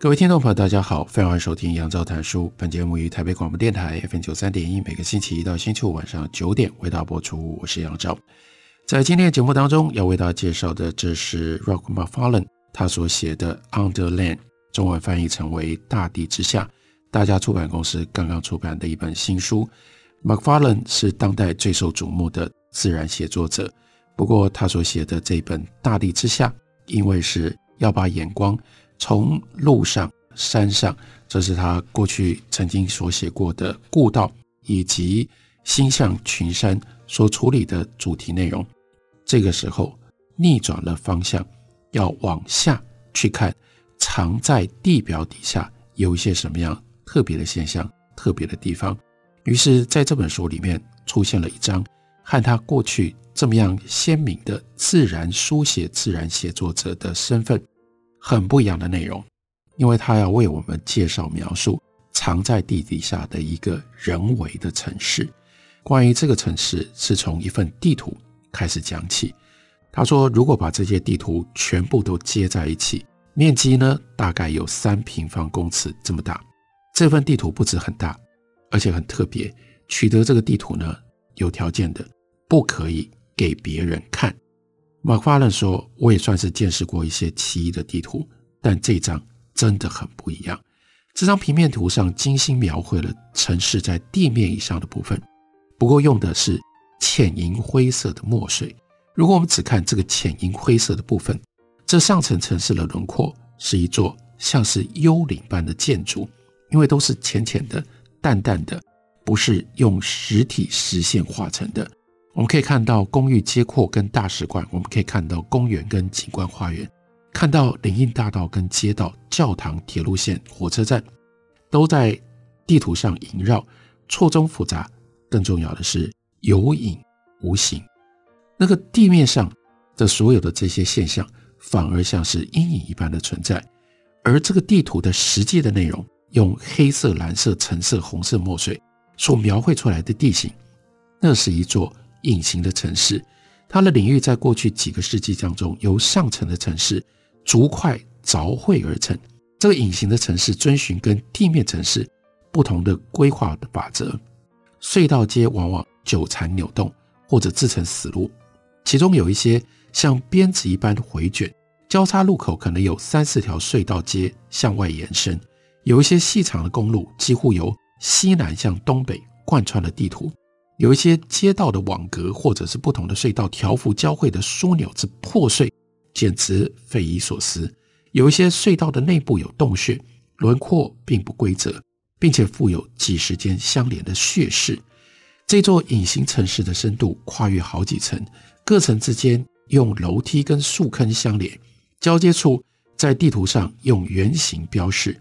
各位听众朋友，大家好，欢迎收听杨照谈书。本节目于台北广播电台 FM 九三点一，每个星期一到星期五晚上九点为大家播出。我是杨照。在今天的节目当中，要为大家介绍的，这是 Roch Macfarlane 他所写的《Underland》，中文翻译成为《大地之下》，大家出版公司刚刚出版的一本新书。Macfarlane 是当代最受瞩目的自然写作者，不过他所写的这本《大地之下》，因为是要把眼光从路上、山上，这是他过去曾经所写过的故道，以及星象群山所处理的主题内容。这个时候逆转了方向，要往下去看，藏在地表底下有一些什么样特别的现象、特别的地方。于是，在这本书里面出现了一章和他过去这么样鲜明的自然书写、自然写作者的身份。很不一样的内容，因为他要为我们介绍描述藏在地底下的一个人为的城市。关于这个城市，是从一份地图开始讲起。他说，如果把这些地图全部都接在一起，面积呢，大概有三平方公尺这么大。这份地图不止很大，而且很特别。取得这个地图呢，有条件的，不可以给别人看。马法伦说：“我也算是见识过一些奇异的地图，但这张真的很不一样。这张平面图上精心描绘了城市在地面以上的部分，不过用的是浅银灰色的墨水。如果我们只看这个浅银灰色的部分，这上层城市的轮廓是一座像是幽灵般的建筑，因为都是浅浅的、淡淡的，不是用实体实线画成的。”我们可以看到公寓街廓跟大使馆，我们可以看到公园跟景观花园，看到林荫大道跟街道、教堂、铁路线、火车站，都在地图上萦绕，错综复杂。更重要的是有影无形，那个地面上的所有的这些现象，反而像是阴影一般的存在。而这个地图的实际的内容，用黑色、蓝色、橙色、红色墨水所描绘出来的地形，那是一座。隐形的城市，它的领域在过去几个世纪当中，由上层的城市逐块凿绘而成。这个隐形的城市遵循跟地面城市不同的规划的法则，隧道街往往纠缠扭动或者自成死路，其中有一些像鞭子一般的回卷，交叉路口可能有三四条隧道街向外延伸，有一些细长的公路几乎由西南向东北贯穿了地图。有一些街道的网格，或者是不同的隧道条幅交汇的枢纽之破碎，简直匪夷所思。有一些隧道的内部有洞穴，轮廓并不规则，并且附有几十间相连的穴室。这座隐形城市的深度跨越好几层，各层之间用楼梯跟树坑相连，交接处在地图上用圆形标示。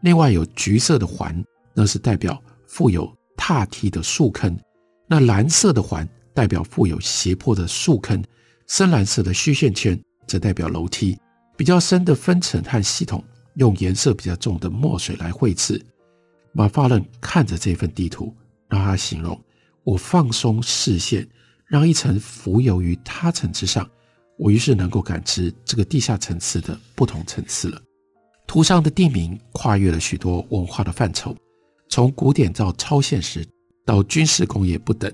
另外有橘色的环，那是代表附有踏梯的树坑。那蓝色的环代表富有斜坡的树坑，深蓝色的虚线圈则代表楼梯。比较深的分层和系统用颜色比较重的墨水来绘制。马法伦看着这份地图，让他形容：我放松视线，让一层浮游于他层之上，我于是能够感知这个地下层次的不同层次了。图上的地名跨越了许多文化的范畴，从古典到超现实。到军事工业不等，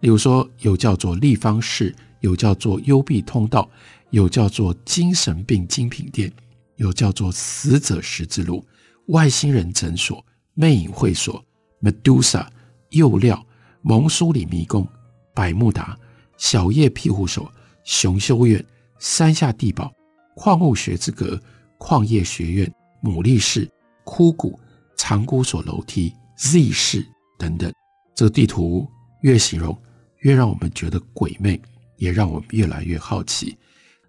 例如说有叫做立方室，有叫做幽闭通道，有叫做精神病精品店，有叫做死者十字路、外星人诊所、魅影会所、Medusa、釉料、蒙苏里迷宫、百慕达、小叶庇护所、熊修院、山下地堡、矿物学之阁、矿业学院、牡蛎室、枯谷、长谷所楼梯、Z 室等等。这个地图越形容，越让我们觉得鬼魅，也让我们越来越好奇。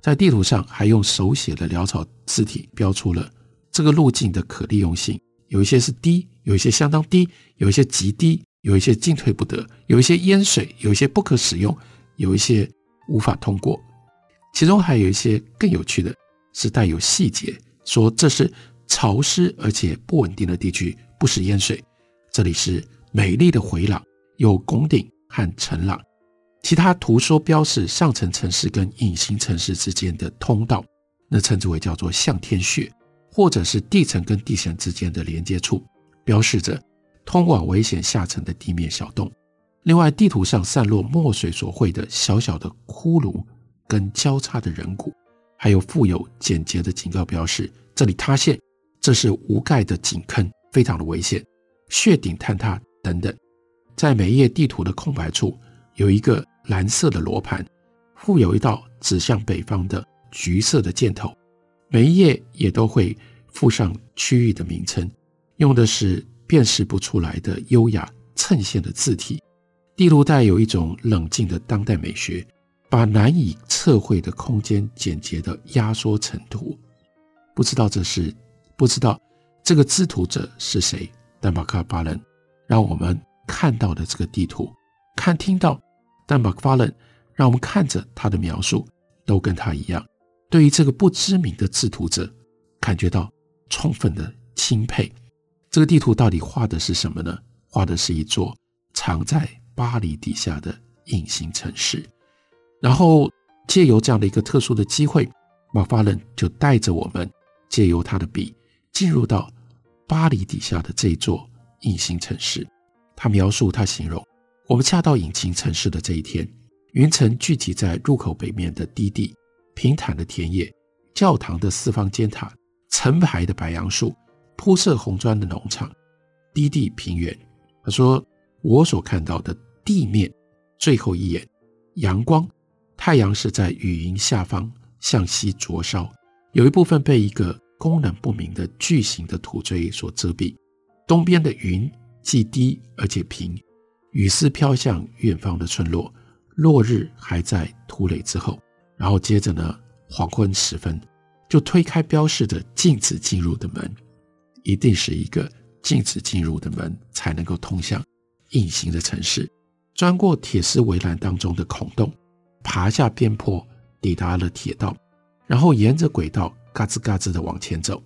在地图上还用手写的潦草字体标出了这个路径的可利用性，有一些是低，有一些相当低，有一些极低，有一些进退不得，有一些淹水，有一些不可使用，有一些无法通过。其中还有一些更有趣的是带有细节，说这是潮湿而且不稳定的地区，不时淹水。这里是美丽的回廊，有拱顶和城廊。其他图说标示上层城市跟隐形城市之间的通道，那称之为叫做向天穴，或者是地层跟地层之间的连接处，标示着通往危险下层的地面小洞。另外，地图上散落墨水所绘的小小的窟窿。跟交叉的人骨，还有附有简洁的警告标识，这里塌陷，这是无盖的井坑，非常的危险，穴顶坍塌等等。在每页地图的空白处，有一个蓝色的罗盘，附有一道指向北方的橘色的箭头。每一页也都会附上区域的名称，用的是辨识不出来的优雅衬线的字体。地图带有一种冷静的当代美学。把难以测绘的空间简洁地压缩成图，不知道这是不知道这个制图者是谁，但马克巴伦让我们看到的这个地图，看听到，但马克法伦让我们看着他的描述，都跟他一样，对于这个不知名的制图者感觉到充分的钦佩。这个地图到底画的是什么呢？画的是一座藏在巴黎底下的隐形城市。然后借由这样的一个特殊的机会，马法伦就带着我们借由他的笔进入到巴黎底下的这座隐形城市。他描述，他形容，我们恰到隐形城市的这一天，云层聚集在入口北面的低地，平坦的田野，教堂的四方尖塔，成排的白杨树，铺设红砖的农场，低地平原。他说，我所看到的地面最后一眼，阳光。太阳是在雨云下方向西灼烧，有一部分被一个功能不明的巨型的土锥所遮蔽。东边的云既低而且平，雨丝飘向远方的村落。落日还在土垒之后，然后接着呢，黄昏时分就推开标示着禁止进入的门，一定是一个禁止进入的门才能够通向隐形的城市，钻过铁丝围栏当中的孔洞。爬下边坡，抵达了铁道，然后沿着轨道嘎吱嘎吱地往前走，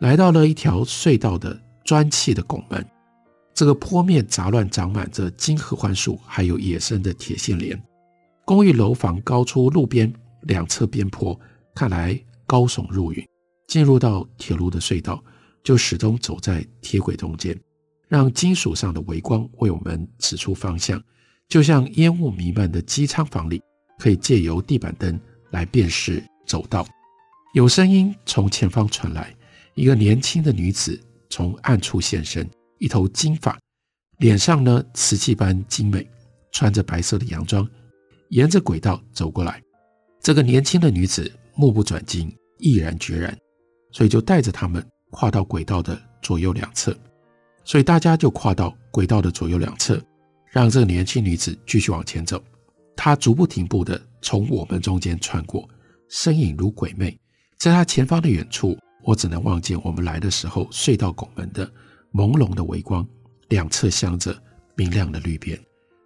来到了一条隧道的砖砌的拱门。这个坡面杂乱长满着金合欢树，还有野生的铁线莲。公寓楼房高出路边两侧边坡，看来高耸入云。进入到铁路的隧道，就始终走在铁轨中间，让金属上的微光为我们指出方向，就像烟雾弥漫的机舱房里。可以借由地板灯来辨识走道。有声音从前方传来，一个年轻的女子从暗处现身，一头金发，脸上呢瓷器般精美，穿着白色的洋装，沿着轨道走过来。这个年轻的女子目不转睛，毅然决然，所以就带着他们跨到轨道的左右两侧。所以大家就跨到轨道的左右两侧，让这个年轻女子继续往前走。他足不停步的从我们中间穿过，身影如鬼魅。在他前方的远处，我只能望见我们来的时候隧道拱门的朦胧的微光，两侧镶着明亮的绿边。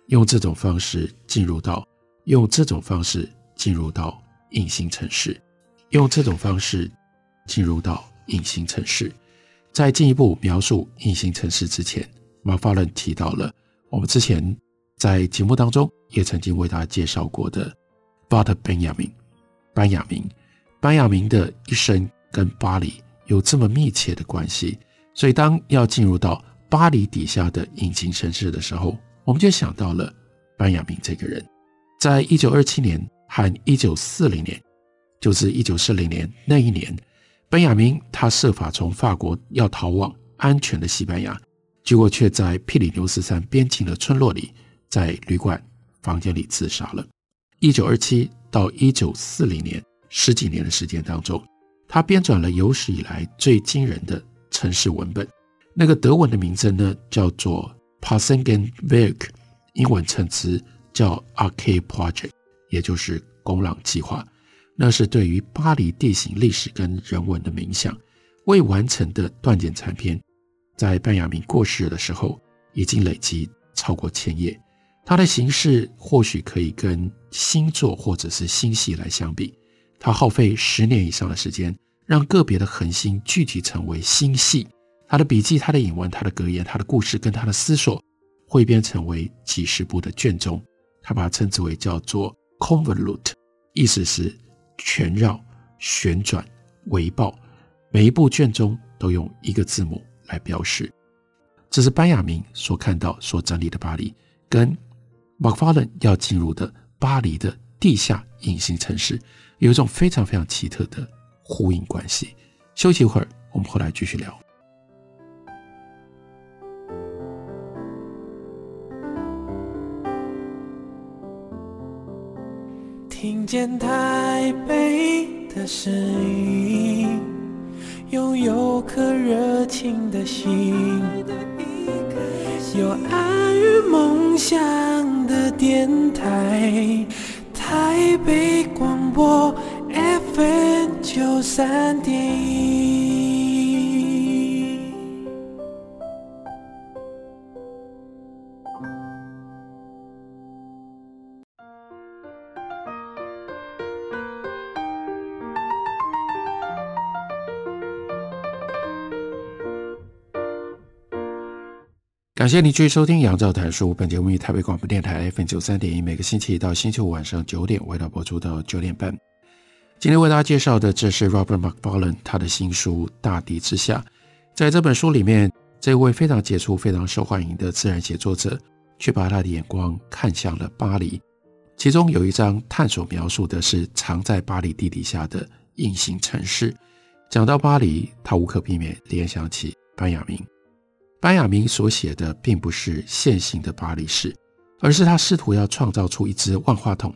用这种方式进入到，用这种方式进入到隐形城市，用这种方式进入到隐形城市。在进一步描述隐形城市之前，马法伦提到了我们之前。在节目当中，也曾经为大家介绍过的巴特·班亚明，班亚明，班亚明的一生跟巴黎有这么密切的关系，所以当要进入到巴黎底下的隐形城市的时候，我们就想到了班亚明这个人。在一九二七年和一九四零年，就是一九四零年那一年，班亚明他设法从法国要逃往安全的西班牙，结果却在庇里牛斯山边境的村落里。在旅馆房间里自杀了。一九二七到一九四零年十几年的时间当中，他编纂了有史以来最惊人的城市文本。那个德文的名字呢，叫做 Passagenwerk，英文称之叫 Arcade Project，也就是公廊计划。那是对于巴黎地形、历史跟人文的冥想。未完成的断简残篇，在班雅明过世的时候，已经累积超过千页。它的形式或许可以跟星座或者是星系来相比。他耗费十年以上的时间，让个别的恒星聚集成为星系。他的笔记、他的引文、他的格言、他的故事跟他的思索，汇编成为几十部的卷宗。他把它称之为叫做 convolute，意思是旋绕、旋转、围抱。每一部卷宗都用一个字母来标示。这是班雅明所看到、所整理的巴黎，跟 Macfarlane 要进入的巴黎的地下隐形城市，有一种非常非常奇特的呼应关系。休息一会儿，我们回来继续聊。听见台北的声音，拥有颗热情的心，有爱与梦想的电台，台北广播 FM 九三点一。感谢你继续收听《杨照谈书》。本节目于台北广播电台 FM 九三点一，每个星期一到星期五晚上九点，为大家播出到九点半。今天为大家介绍的，这是 Robert Macfarlane 他的新书《大地之下》。在这本书里面，这位非常杰出、非常受欢迎的自然写作者，却把他的眼光看向了巴黎。其中有一章探索描述的是藏在巴黎地底下的隐形城市。讲到巴黎，他无可避免联想起班雅明。班雅明所写的并不是线性的巴黎史，而是他试图要创造出一只万花筒，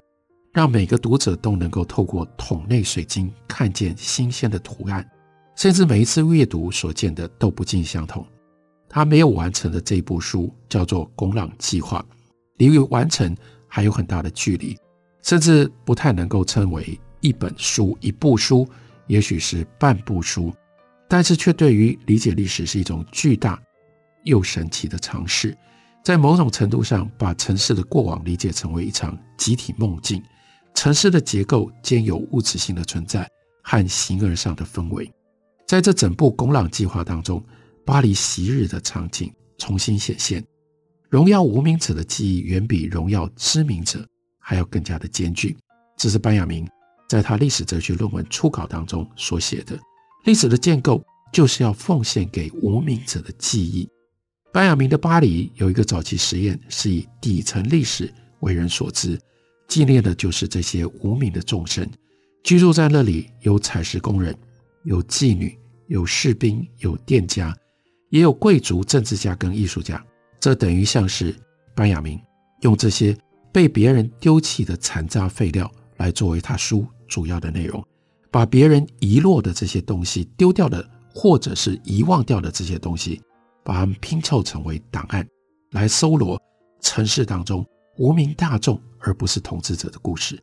让每个读者都能够透过桶内水晶看见新鲜的图案，甚至每一次阅读所见的都不尽相同。他没有完成的这一部书叫做《拱廊计划》，离于完成还有很大的距离，甚至不太能够称为一本书、一部书，也许是半部书，但是却对于理解历史是一种巨大。又神奇的尝试，在某种程度上把城市的过往理解成为一场集体梦境。城市的结构兼有物质性的存在和形而上的氛围。在这整部拱廊计划当中，巴黎昔日的场景重新显现，荣耀无名者的记忆远比荣耀知名者还要更加的艰巨。这是班亚明在他历史哲学论文初稿当中所写的。历史的建构就是要奉献给无名者的记忆。班雅明的巴黎有一个早期实验，是以底层历史为人所知，纪念的就是这些无名的众生。居住在那里有采石工人，有妓女，有士兵，有店家，也有贵族、政治家跟艺术家。这等于像是班雅明用这些被别人丢弃的残渣废料来作为他书主要的内容，把别人遗落的这些东西丢掉的，或者是遗忘掉的这些东西。把它们拼凑成为档案，来搜罗城市当中无名大众而不是统治者的故事。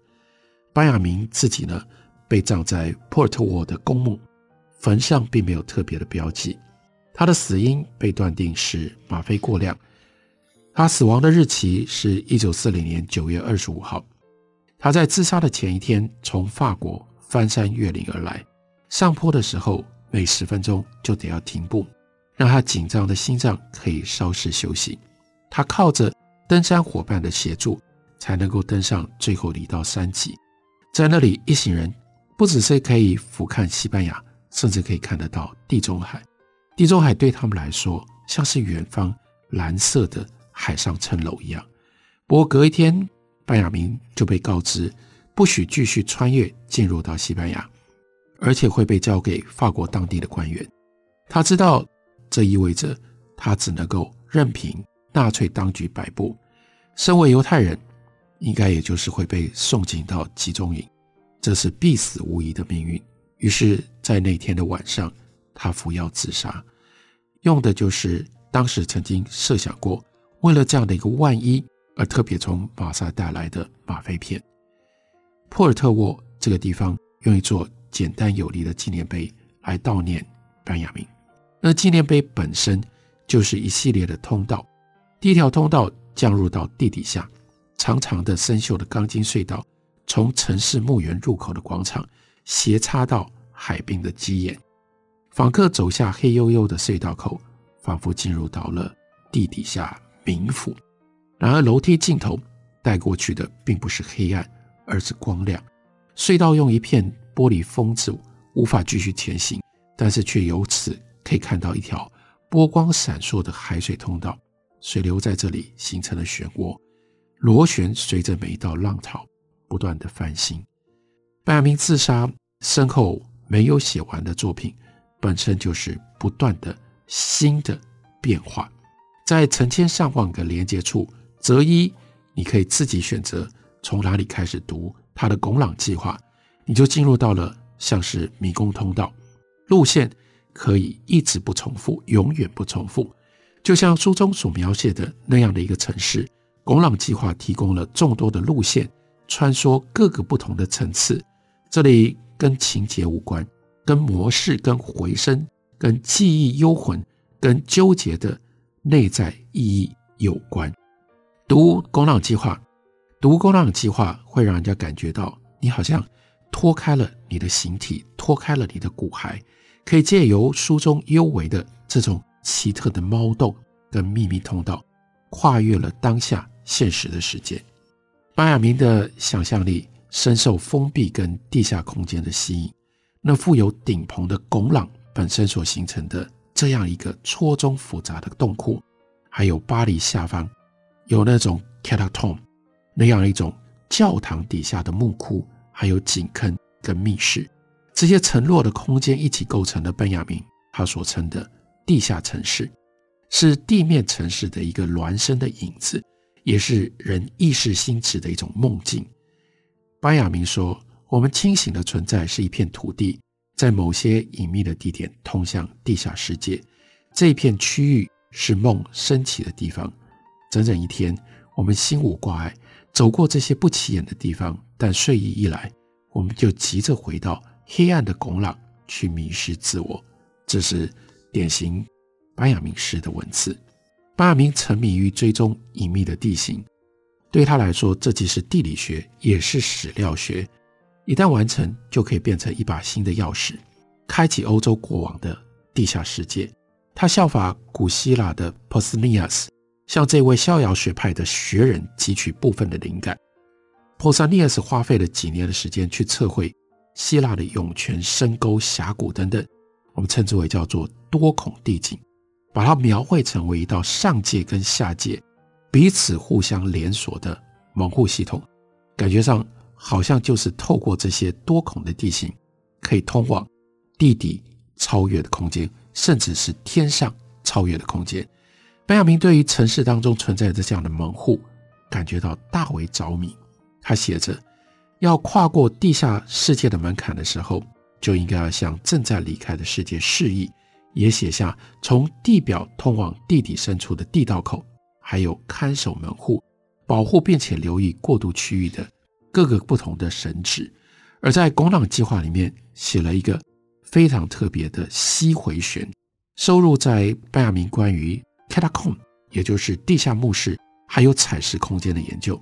班亚明自己呢，被葬在普尔特沃的公墓，坟上并没有特别的标记。他的死因被断定是吗啡过量。他死亡的日期是一九四零年九月二十五号。他在自杀的前一天从法国翻山越岭而来，上坡的时候每十分钟就得要停步。让他紧张的心脏可以稍事休息。他靠着登山伙伴的协助，才能够登上最后的一道山脊。在那里，一行人不只是可以俯瞰西班牙，甚至可以看得到地中海。地中海对他们来说，像是远方蓝色的海上城楼一样。不过隔一天，班亚明就被告知，不许继续穿越进入到西班牙，而且会被交给法国当地的官员。他知道。这意味着他只能够任凭纳粹当局摆布。身为犹太人，应该也就是会被送进到集中营，这是必死无疑的命运。于是，在那天的晚上，他服药自杀，用的就是当时曾经设想过，为了这样的一个万一而特别从马赛带来的吗啡片。普尔特沃这个地方用一座简单有力的纪念碑来悼念班雅明。那纪念碑本身就是一系列的通道，第一条通道降入到地底下，长长的生锈的钢筋隧道，从城市墓园入口的广场斜插到海滨的基岩。访客走下黑黝黝的隧道口，仿佛进入到了地底下冥府。然而，楼梯尽头带过去的并不是黑暗，而是光亮。隧道用一片玻璃封住，无法继续前行，但是却由此可以看到一条波光闪烁的海水通道。水流在这里形成了漩涡，螺旋随着每一道浪潮不断的翻新。班雅明自杀身后没有写完的作品。本身就是不断的新的变化，在成千上万个连接处择一，你可以自己选择从哪里开始读他的拱廊计划，你就进入到了像是迷宫通道，路线可以一直不重复，永远不重复，就像书中所描写的那样的一个城市。拱廊计划提供了众多的路线，穿梭各个不同的层次，这里跟情节无关。跟模式、跟回声、跟记忆、幽魂、跟纠结的内在意义有关。读《拱廊计划》，读《拱廊计划》会让人家感觉到你好像脱开了你的形体，脱开了你的骨骸，可以借由书中幽微的这种奇特的猫洞跟秘密通道，跨越了当下现实的世界。班雅明的想象力深受封闭跟地下空间的吸引。那富有顶棚的拱廊本身所形成的这样一个错综复杂的洞窟，还有巴黎下方有那种 catacomb 那样一种教堂底下的墓窟，还有井坑跟密室，这些层落的空间一起构成了班雅明他所称的地下城市，是地面城市的一个孪生的影子，也是人意识心智的一种梦境。班雅明说。我们清醒的存在是一片土地，在某些隐秘的地点通向地下世界。这一片区域是梦升起的地方。整整一天，我们心无挂碍，走过这些不起眼的地方。但睡意一来，我们就急着回到黑暗的拱廊去迷失自我。这是典型班雅明式的文字。班雅明沉迷于追踪隐秘的地形，对他来说，这既是地理学，也是史料学。一旦完成，就可以变成一把新的钥匙，开启欧洲国王的地下世界。他效法古希腊的 Posnias，向这位逍遥学派的学人汲取部分的灵感。Posnias 花费了几年的时间去测绘希腊的涌泉、深沟、峡谷等等，我们称之为叫做多孔地景，把它描绘成为一道上界跟下界彼此互相连锁的门户系统，感觉上。好像就是透过这些多孔的地形，可以通往地底超越的空间，甚至是天上超越的空间。班雅明对于城市当中存在着这样的门户，感觉到大为着迷。他写着，要跨过地下世界的门槛的时候，就应该要向正在离开的世界示意，也写下从地表通往地底深处的地道口，还有看守门户，保护并且留意过渡区域的。各个不同的神祇，而在拱廊计划里面写了一个非常特别的西回旋，收录在班亚明关于 catacomb，也就是地下墓室，还有采石空间的研究。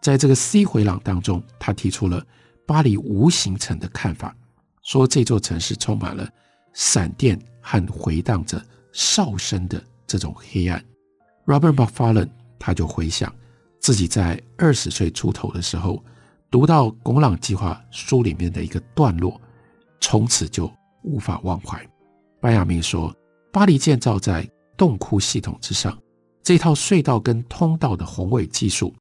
在这个 C 回廊当中，他提出了巴黎无形城的看法，说这座城市充满了闪电和回荡着哨声的这种黑暗。Robert Macfarlane 他就回想自己在二十岁出头的时候。读到《拱廊计划》书里面的一个段落，从此就无法忘怀。班雅明说：“巴黎建造在洞窟系统之上，这套隧道跟通道的宏伟技术，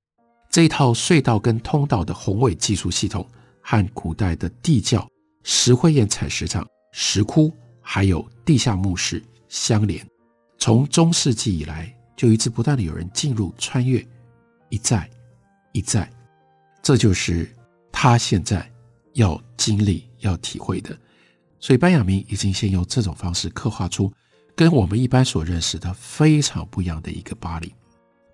这套隧道跟通道的宏伟技术系统和古代的地窖、石灰岩采石场、石窟，还有地下墓室相连。从中世纪以来，就一直不断的有人进入、穿越，一再、一再。”这就是他现在要经历、要体会的。所以，班雅明已经先用这种方式刻画出跟我们一般所认识的非常不一样的一个巴黎。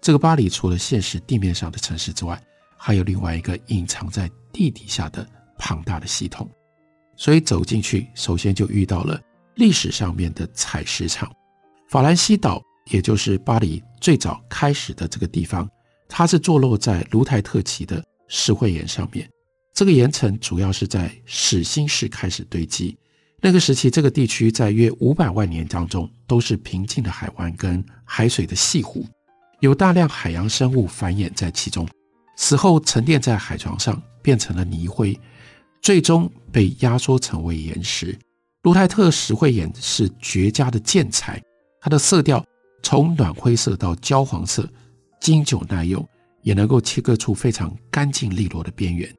这个巴黎除了现实地面上的城市之外，还有另外一个隐藏在地底下的庞大的系统。所以走进去，首先就遇到了历史上面的采石场。法兰西岛，也就是巴黎最早开始的这个地方，它是坐落在卢台特级的石灰岩上面。这个岩层主要是在始新世开始堆积。那个时期，这个地区在约五百万年当中都是平静的海湾跟海水的潟湖，有大量海洋生物繁衍在其中。死后沉淀在海床上，变成了泥灰，最终被压缩成为岩石。卢泰特石灰岩是绝佳的建材，它的色调从暖灰色到焦黄色，经久耐用，也能够切割出非常干净利落的边缘。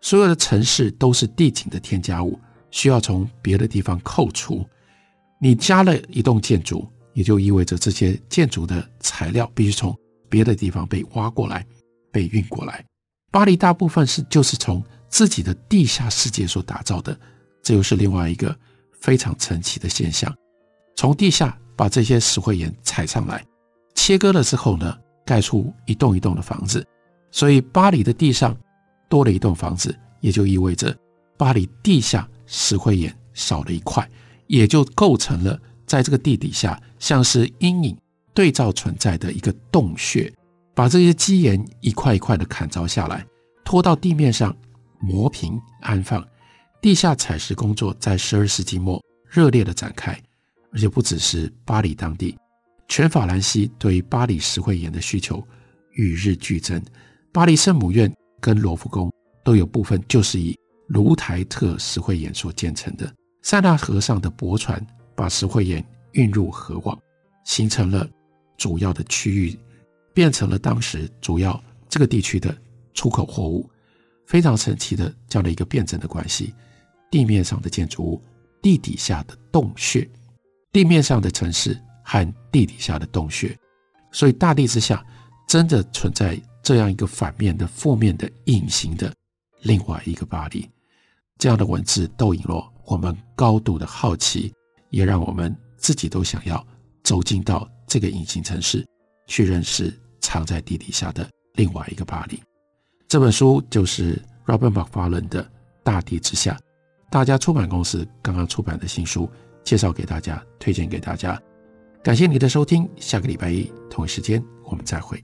所有的城市都是地景的添加物，需要从别的地方扣除。你加了一栋建筑，也就意味着这些建筑的材料必须从别的地方被挖过来。被运过来，巴黎大部分是就是从自己的地下世界所打造的，这又是另外一个非常神奇的现象。从地下把这些石灰岩采上来，切割了之后呢，盖出一栋一栋的房子。所以巴黎的地上多了一栋房子，也就意味着巴黎地下石灰岩少了一块，也就构成了在这个地底下像是阴影对照存在的一个洞穴。把这些基岩一块一块的砍凿下来，拖到地面上磨平安放。地下采石工作在十二世纪末热烈的展开，而且不只是巴黎当地，全法兰西对于巴黎石灰岩的需求与日俱增。巴黎圣母院跟罗浮宫都有部分就是以卢台特石灰岩所建成的。塞纳河上的驳船把石灰岩运入河网，形成了主要的区域。变成了当时主要这个地区的出口货物，非常神奇的这样的一个辩证的关系。地面上的建筑物，地底下的洞穴，地面上的城市和地底下的洞穴，所以大地之下真的存在这样一个反面的、负面的、隐形的另外一个巴黎。这样的文字逗引了我们高度的好奇，也让我们自己都想要走进到这个隐形城市去认识。藏在地底下的另外一个巴黎，这本书就是 Robert Macfarlane 的《大地之下》，大家出版公司刚刚出版的新书，介绍给大家，推荐给大家。感谢你的收听，下个礼拜一同一时间我们再会。